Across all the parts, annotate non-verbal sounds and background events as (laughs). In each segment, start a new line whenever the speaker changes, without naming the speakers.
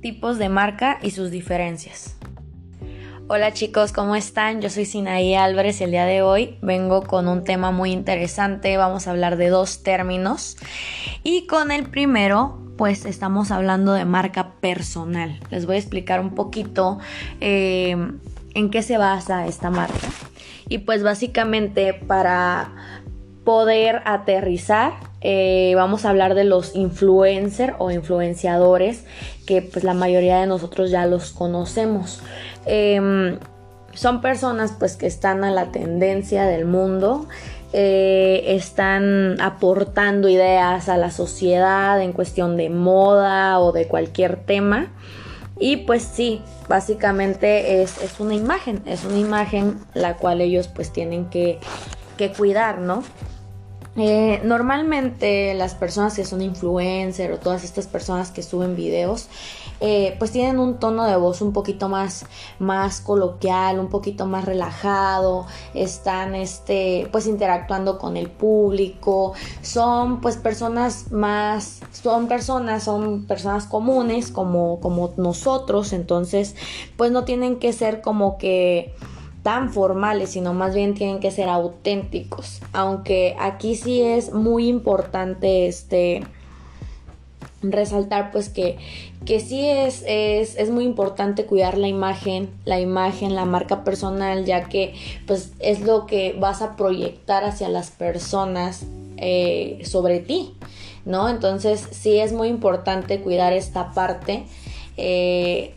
tipos de marca y sus diferencias. Hola chicos, ¿cómo están? Yo soy Sinaí Álvarez y el día de hoy vengo con un tema muy interesante. Vamos a hablar de dos términos y con el primero pues estamos hablando de marca personal. Les voy a explicar un poquito eh, en qué se basa esta marca. Y pues básicamente para poder aterrizar eh, vamos a hablar de los influencers o influenciadores que pues la mayoría de nosotros ya los conocemos. Em, son personas pues que están a la tendencia del mundo, eh, están aportando ideas a la sociedad en cuestión de moda o de cualquier tema. Y pues sí, básicamente es, una imagen, es una imagen la cual ellos pues tienen que, que cuidar, ¿no? Eh, normalmente las personas que son influencer o todas estas personas que suben videos, eh, pues tienen un tono de voz un poquito más, más coloquial, un poquito más relajado, están este, pues interactuando con el público, son pues personas más, son personas, son personas comunes como, como nosotros, entonces pues no tienen que ser como que tan formales, sino más bien tienen que ser auténticos. Aunque aquí sí es muy importante este resaltar pues que, que sí es, es, muy importante cuidar la imagen, la imagen, la marca personal, ya que pues es lo que vas a proyectar hacia las personas eh, sobre ti, ¿no? Entonces sí es muy importante cuidar esta parte. Eh,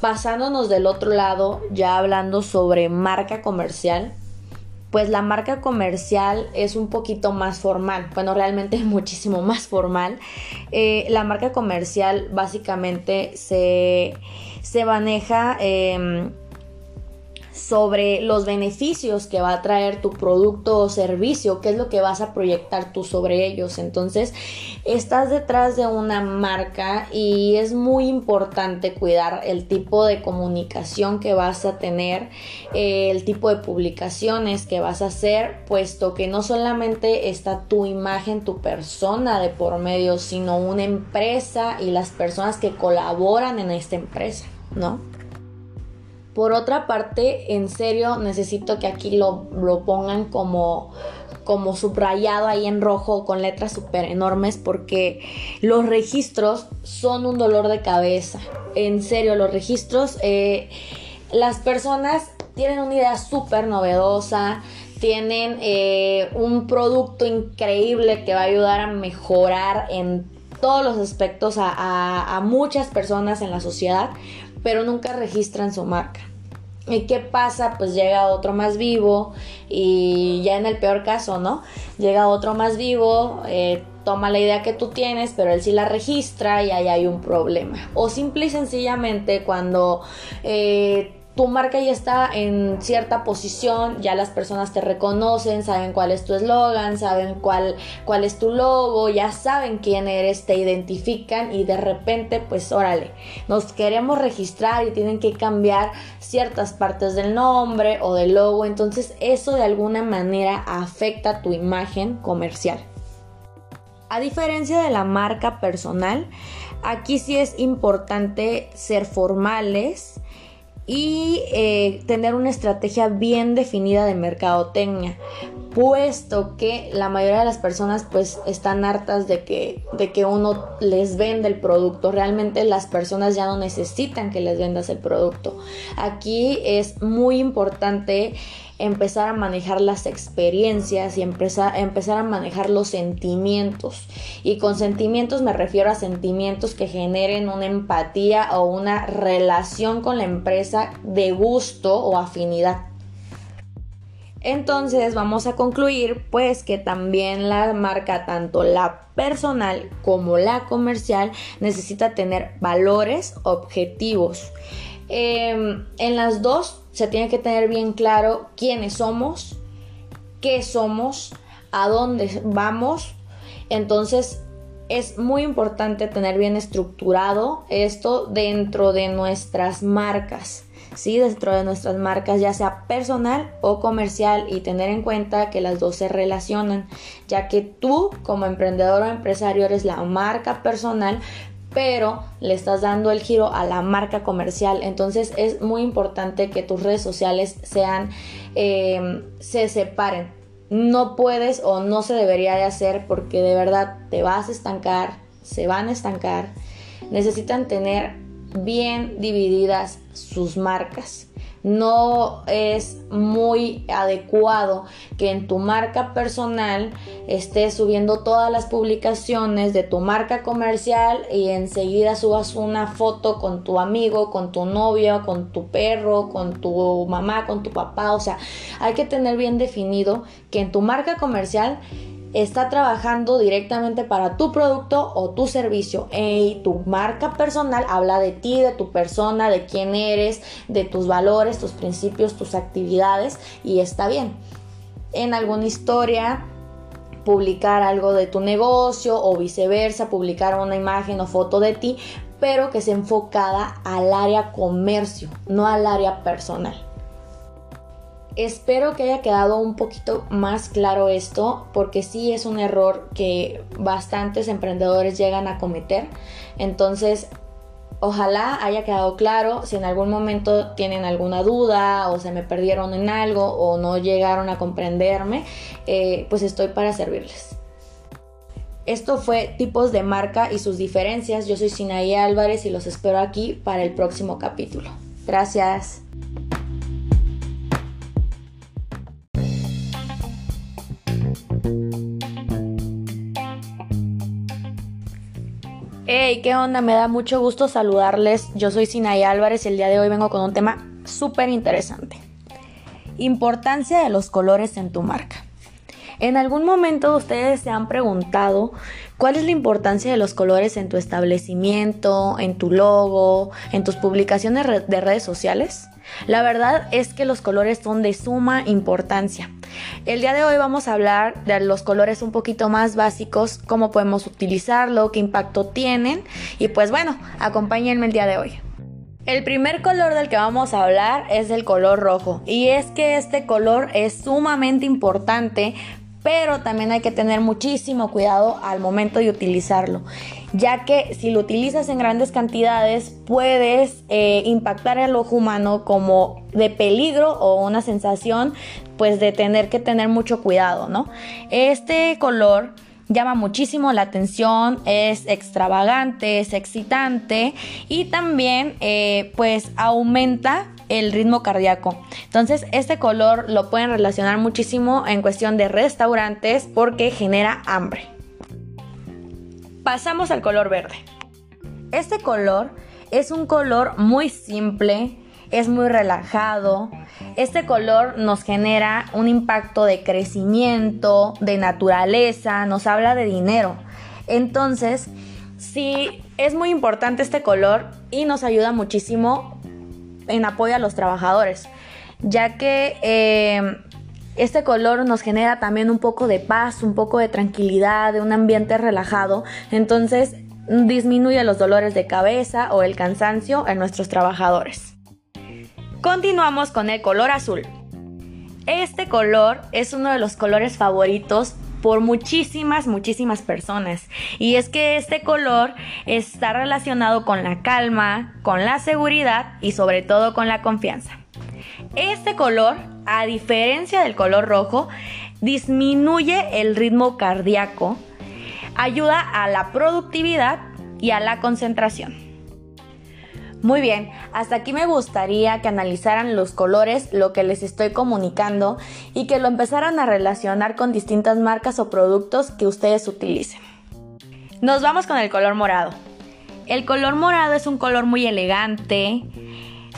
Pasándonos del otro lado, ya hablando sobre marca comercial, pues la marca comercial es un poquito más formal, bueno, realmente (laughs) muchísimo más formal. Eh, la marca comercial básicamente se, se maneja... Em, sobre los beneficios que va a traer tu producto o servicio, qué es lo que vas a proyectar tú sobre ellos. Entonces, estás detrás de una marca y es muy importante cuidar el tipo de comunicación que vas a tener, eh, el tipo de publicaciones que vas a hacer, puesto que no solamente está tu imagen, tu persona de por medio, sino una empresa y las personas que colaboran en esta empresa, ¿no? Por otra parte, en serio, necesito que aquí lo, pongan como, como subrayado ahí en rojo con letras súper enormes porque los registros son un dolor de cabeza. En serio, los registros, eh, las personas tienen una idea súper novedosa, tienen eh, un producto increíble que va a ayudar a mejorar en todos los aspectos a muchas personas en la sociedad, pero nunca registran su marca. ¿Y qué pasa? Pues llega otro más vivo y ya en el peor caso, ¿no? Llega otro más vivo, eh, toma la idea que tú tienes, pero él sí la registra y ahí hay un problema. O simple y sencillamente cuando eh, tu marca ya está en cierta posición, ya las personas te reconocen, saben cuál es tu eslogan, saben cuál, cuál es tu logo, ya saben quién eres, te identifican y de repente, pues órale, nos queremos registrar y tienen que cambiar ciertas partes del nombre o del logo, entonces eso de alguna manera afecta tu imagen comercial. A diferencia de la marca personal, aquí sí es importante ser formales, y eh, tener una estrategia bien definida de mercadotecnia puesto que la mayoría de las personas pues están hartas de que, de que uno les venda el producto. Realmente las personas ya no necesitan que les vendas el producto. Aquí es muy importante empezar a manejar las experiencias y empezar, empezar a manejar los sentimientos. Y con sentimientos me refiero a sentimientos que generen una empatía o una relación con la empresa de gusto o afinidad. Entonces vamos a concluir pues que también la marca, tanto la personal como la comercial, necesita tener valores objetivos. Em, en las dos se tiene que tener bien claro quiénes somos, qué somos, a dónde vamos. Entonces es muy importante tener bien estructurado esto dentro de nuestras marcas. ¿Sí? dentro de nuestras marcas, ya sea personal o comercial, y tener en cuenta que las dos se relacionan, ya que tú como emprendedor o empresario eres la marca personal, pero le estás dando el giro a la marca comercial. Entonces es muy importante que tus redes sociales sean, eh, se separen. No puedes o no se debería de hacer porque de verdad te vas a estancar, se van a estancar. Necesitan tener bien divididas sus marcas no es muy adecuado que en tu marca personal estés subiendo todas las publicaciones de tu marca comercial y enseguida subas una foto con tu amigo, con tu novio, con tu perro, con tu mamá, con tu papá. O sea, hay que tener bien definido que en tu marca comercial está trabajando directamente para tu producto o tu servicio. Y tu marca personal habla de ti, de tu persona, de quién eres, de tus valores, tus principios, tus actividades y está bien. En alguna historia publicar algo de tu negocio o viceversa, publicar una imagen o foto de ti, pero que sea enfocada al área comercio, no al área personal. Espero que haya quedado un poquito más claro esto, porque sí es un error que bastantes emprendedores llegan a cometer. Entonces, ojalá haya quedado claro. Si en algún momento tienen alguna duda o se me perdieron en algo o no llegaron a comprenderme, eh, pues estoy para servirles. Esto fue tipos de marca y sus diferencias. Yo soy Sinaí Álvarez y los espero aquí para el próximo capítulo. Gracias. Hey, ¿qué onda? Me da mucho gusto saludarles. Yo soy Sinay Álvarez y el día de hoy vengo con un tema súper interesante. Importancia de los colores en tu marca. ¿En algún momento ustedes se han preguntado cuál es la importancia de los colores en tu establecimiento, en tu logo, en tus publicaciones de redes sociales? La verdad es que los colores son de suma importancia. El día de hoy vamos a hablar de los colores un poquito más básicos, cómo podemos utilizarlo, qué impacto tienen y pues bueno, acompáñenme el día de hoy. El primer color del que vamos a hablar es el color rojo y es que este color es sumamente importante pero también hay que tener muchísimo cuidado al momento de utilizarlo, ya que si lo utilizas en grandes cantidades puedes eh, impactar al ojo humano como de peligro o una sensación pues de tener que tener mucho cuidado, ¿no? Este color llama muchísimo la atención, es extravagante, es excitante y también eh, pues aumenta el ritmo cardíaco. Entonces, este color lo pueden relacionar muchísimo en cuestión de restaurantes porque genera hambre. Pasamos al color verde. Este color es un color muy simple, es muy relajado. Este color nos genera un impacto de crecimiento, de naturaleza, nos habla de dinero. Entonces, sí, es muy importante este color y nos ayuda muchísimo en apoyo a los trabajadores, ya que eh, este color nos genera también un poco de paz, un poco de tranquilidad, de un ambiente relajado, entonces disminuye los dolores de cabeza o el cansancio en nuestros trabajadores. Continuamos con el color azul. Este color es uno de los colores favoritos por muchísimas, muchísimas personas. Y es que este color está relacionado con la calma, con la seguridad y sobre todo con la confianza. Este color, a diferencia del color rojo, disminuye el ritmo cardíaco, ayuda a la productividad y a la concentración. Muy bien, hasta aquí me gustaría que analizaran los colores, lo que les estoy comunicando y que lo empezaran a relacionar con distintas marcas o productos que ustedes utilicen. Nos vamos con el color morado. El color morado es un color muy elegante,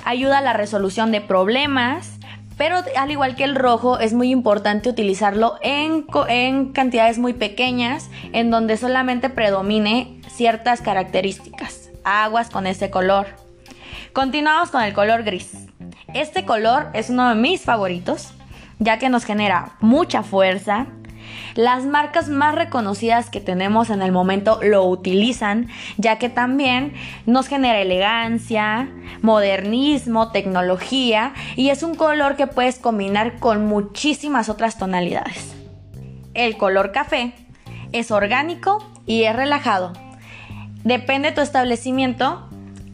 ayuda a la resolución de problemas, pero al igual que el rojo es muy importante utilizarlo en, en cantidades muy pequeñas, en donde solamente predomine ciertas características. Aguas con ese color. Continuamos con el color gris. Este color es uno de mis favoritos, ya que nos genera mucha fuerza. Las marcas más reconocidas que tenemos en el momento lo utilizan, ya que también nos genera elegancia, modernismo, tecnología y es un color que puedes combinar con muchísimas otras tonalidades. El color café es orgánico y es relajado Depende de tu establecimiento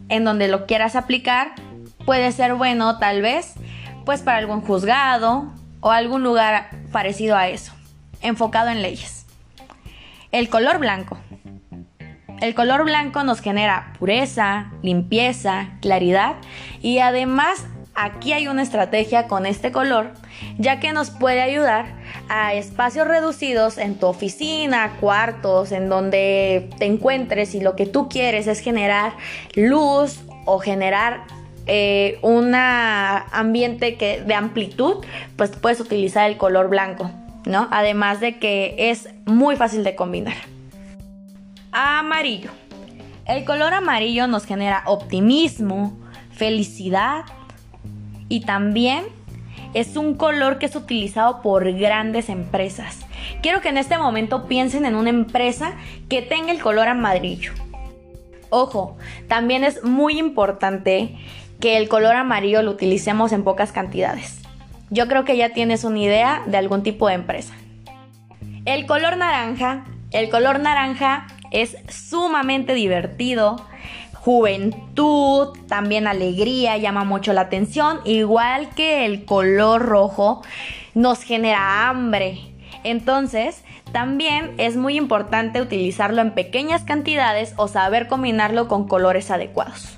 en donde lo quieras aplicar. Puede ser bueno tal vez pues para algún juzgado o algún lugar parecido a eso, enfocado en leyes. El color blanco. El color blanco nos genera pureza, limpieza, claridad y además aquí hay una estrategia con este color ya que nos puede ayudar a espacios reducidos en tu oficina, cuartos, en donde te encuentres y lo que tú quieres es generar luz o generar eh, un ambiente que, de amplitud, pues puedes utilizar el color blanco, ¿no? Además de que es muy fácil de combinar. Amarillo. El color amarillo nos genera optimismo, felicidad y también es un color que es utilizado por grandes empresas. Quiero que en este momento piensen en una empresa que tenga el color amarillo. Ojo, también es muy importante que el color amarillo lo utilicemos en pocas cantidades. Yo creo que ya tienes una idea de algún tipo de empresa. El color naranja, el color naranja es sumamente divertido, juventud, también alegría, llama mucho la atención, igual que el color rojo nos genera hambre. Entonces, también es muy importante utilizarlo en pequeñas cantidades o saber combinarlo con colores adecuados.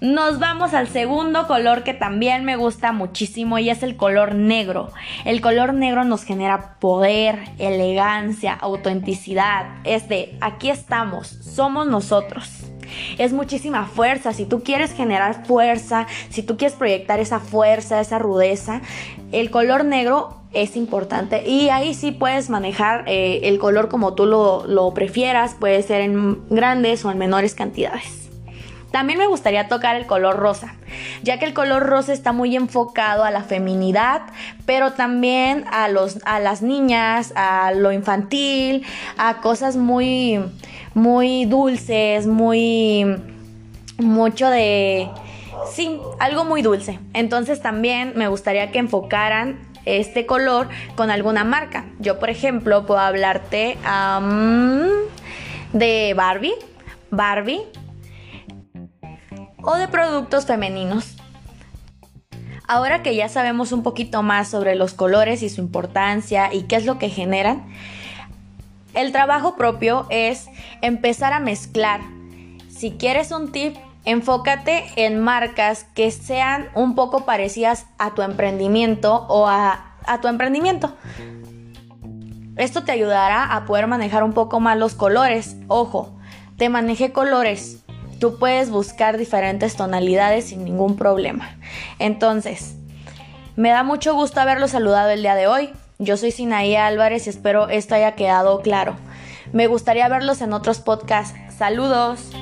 Nos vamos al segundo color que también me gusta muchísimo y es el color negro. El color negro nos genera poder, elegancia, autenticidad. Es de aquí estamos, somos nosotros. Es muchísima fuerza. Si tú quieres generar fuerza, si tú quieres proyectar esa fuerza, esa rudeza, el color negro es importante. Y ahí sí puedes manejar eh, el color como tú lo, lo prefieras. Puede ser en grandes o en menores cantidades. También me gustaría tocar el color rosa, ya que el color rosa está muy enfocado a la feminidad, pero también a, los, a las niñas, a lo infantil, a cosas muy, muy dulces, muy, mucho de, sí, algo muy dulce. Entonces también me gustaría que enfocaran este color con alguna marca. Yo, por ejemplo, puedo hablarte de Barbie. Barbie o de productos femeninos. Ahora que ya sabemos un poquito más sobre los colores y su importancia y qué es lo que generan, el trabajo propio es empezar a mezclar. Si quieres un tip, enfócate en marcas que sean un poco parecidas a tu emprendimiento o a, tu emprendimiento. Esto te ayudará a poder manejar un poco más los colores. Ojo, te maneje colores Tú puedes buscar diferentes tonalidades sin ningún problema. Entonces, me da mucho gusto haberlo saludado el día de hoy. Yo soy Sinaí Álvarez y espero esto haya quedado claro. Me gustaría verlos en otros podcasts. Saludos.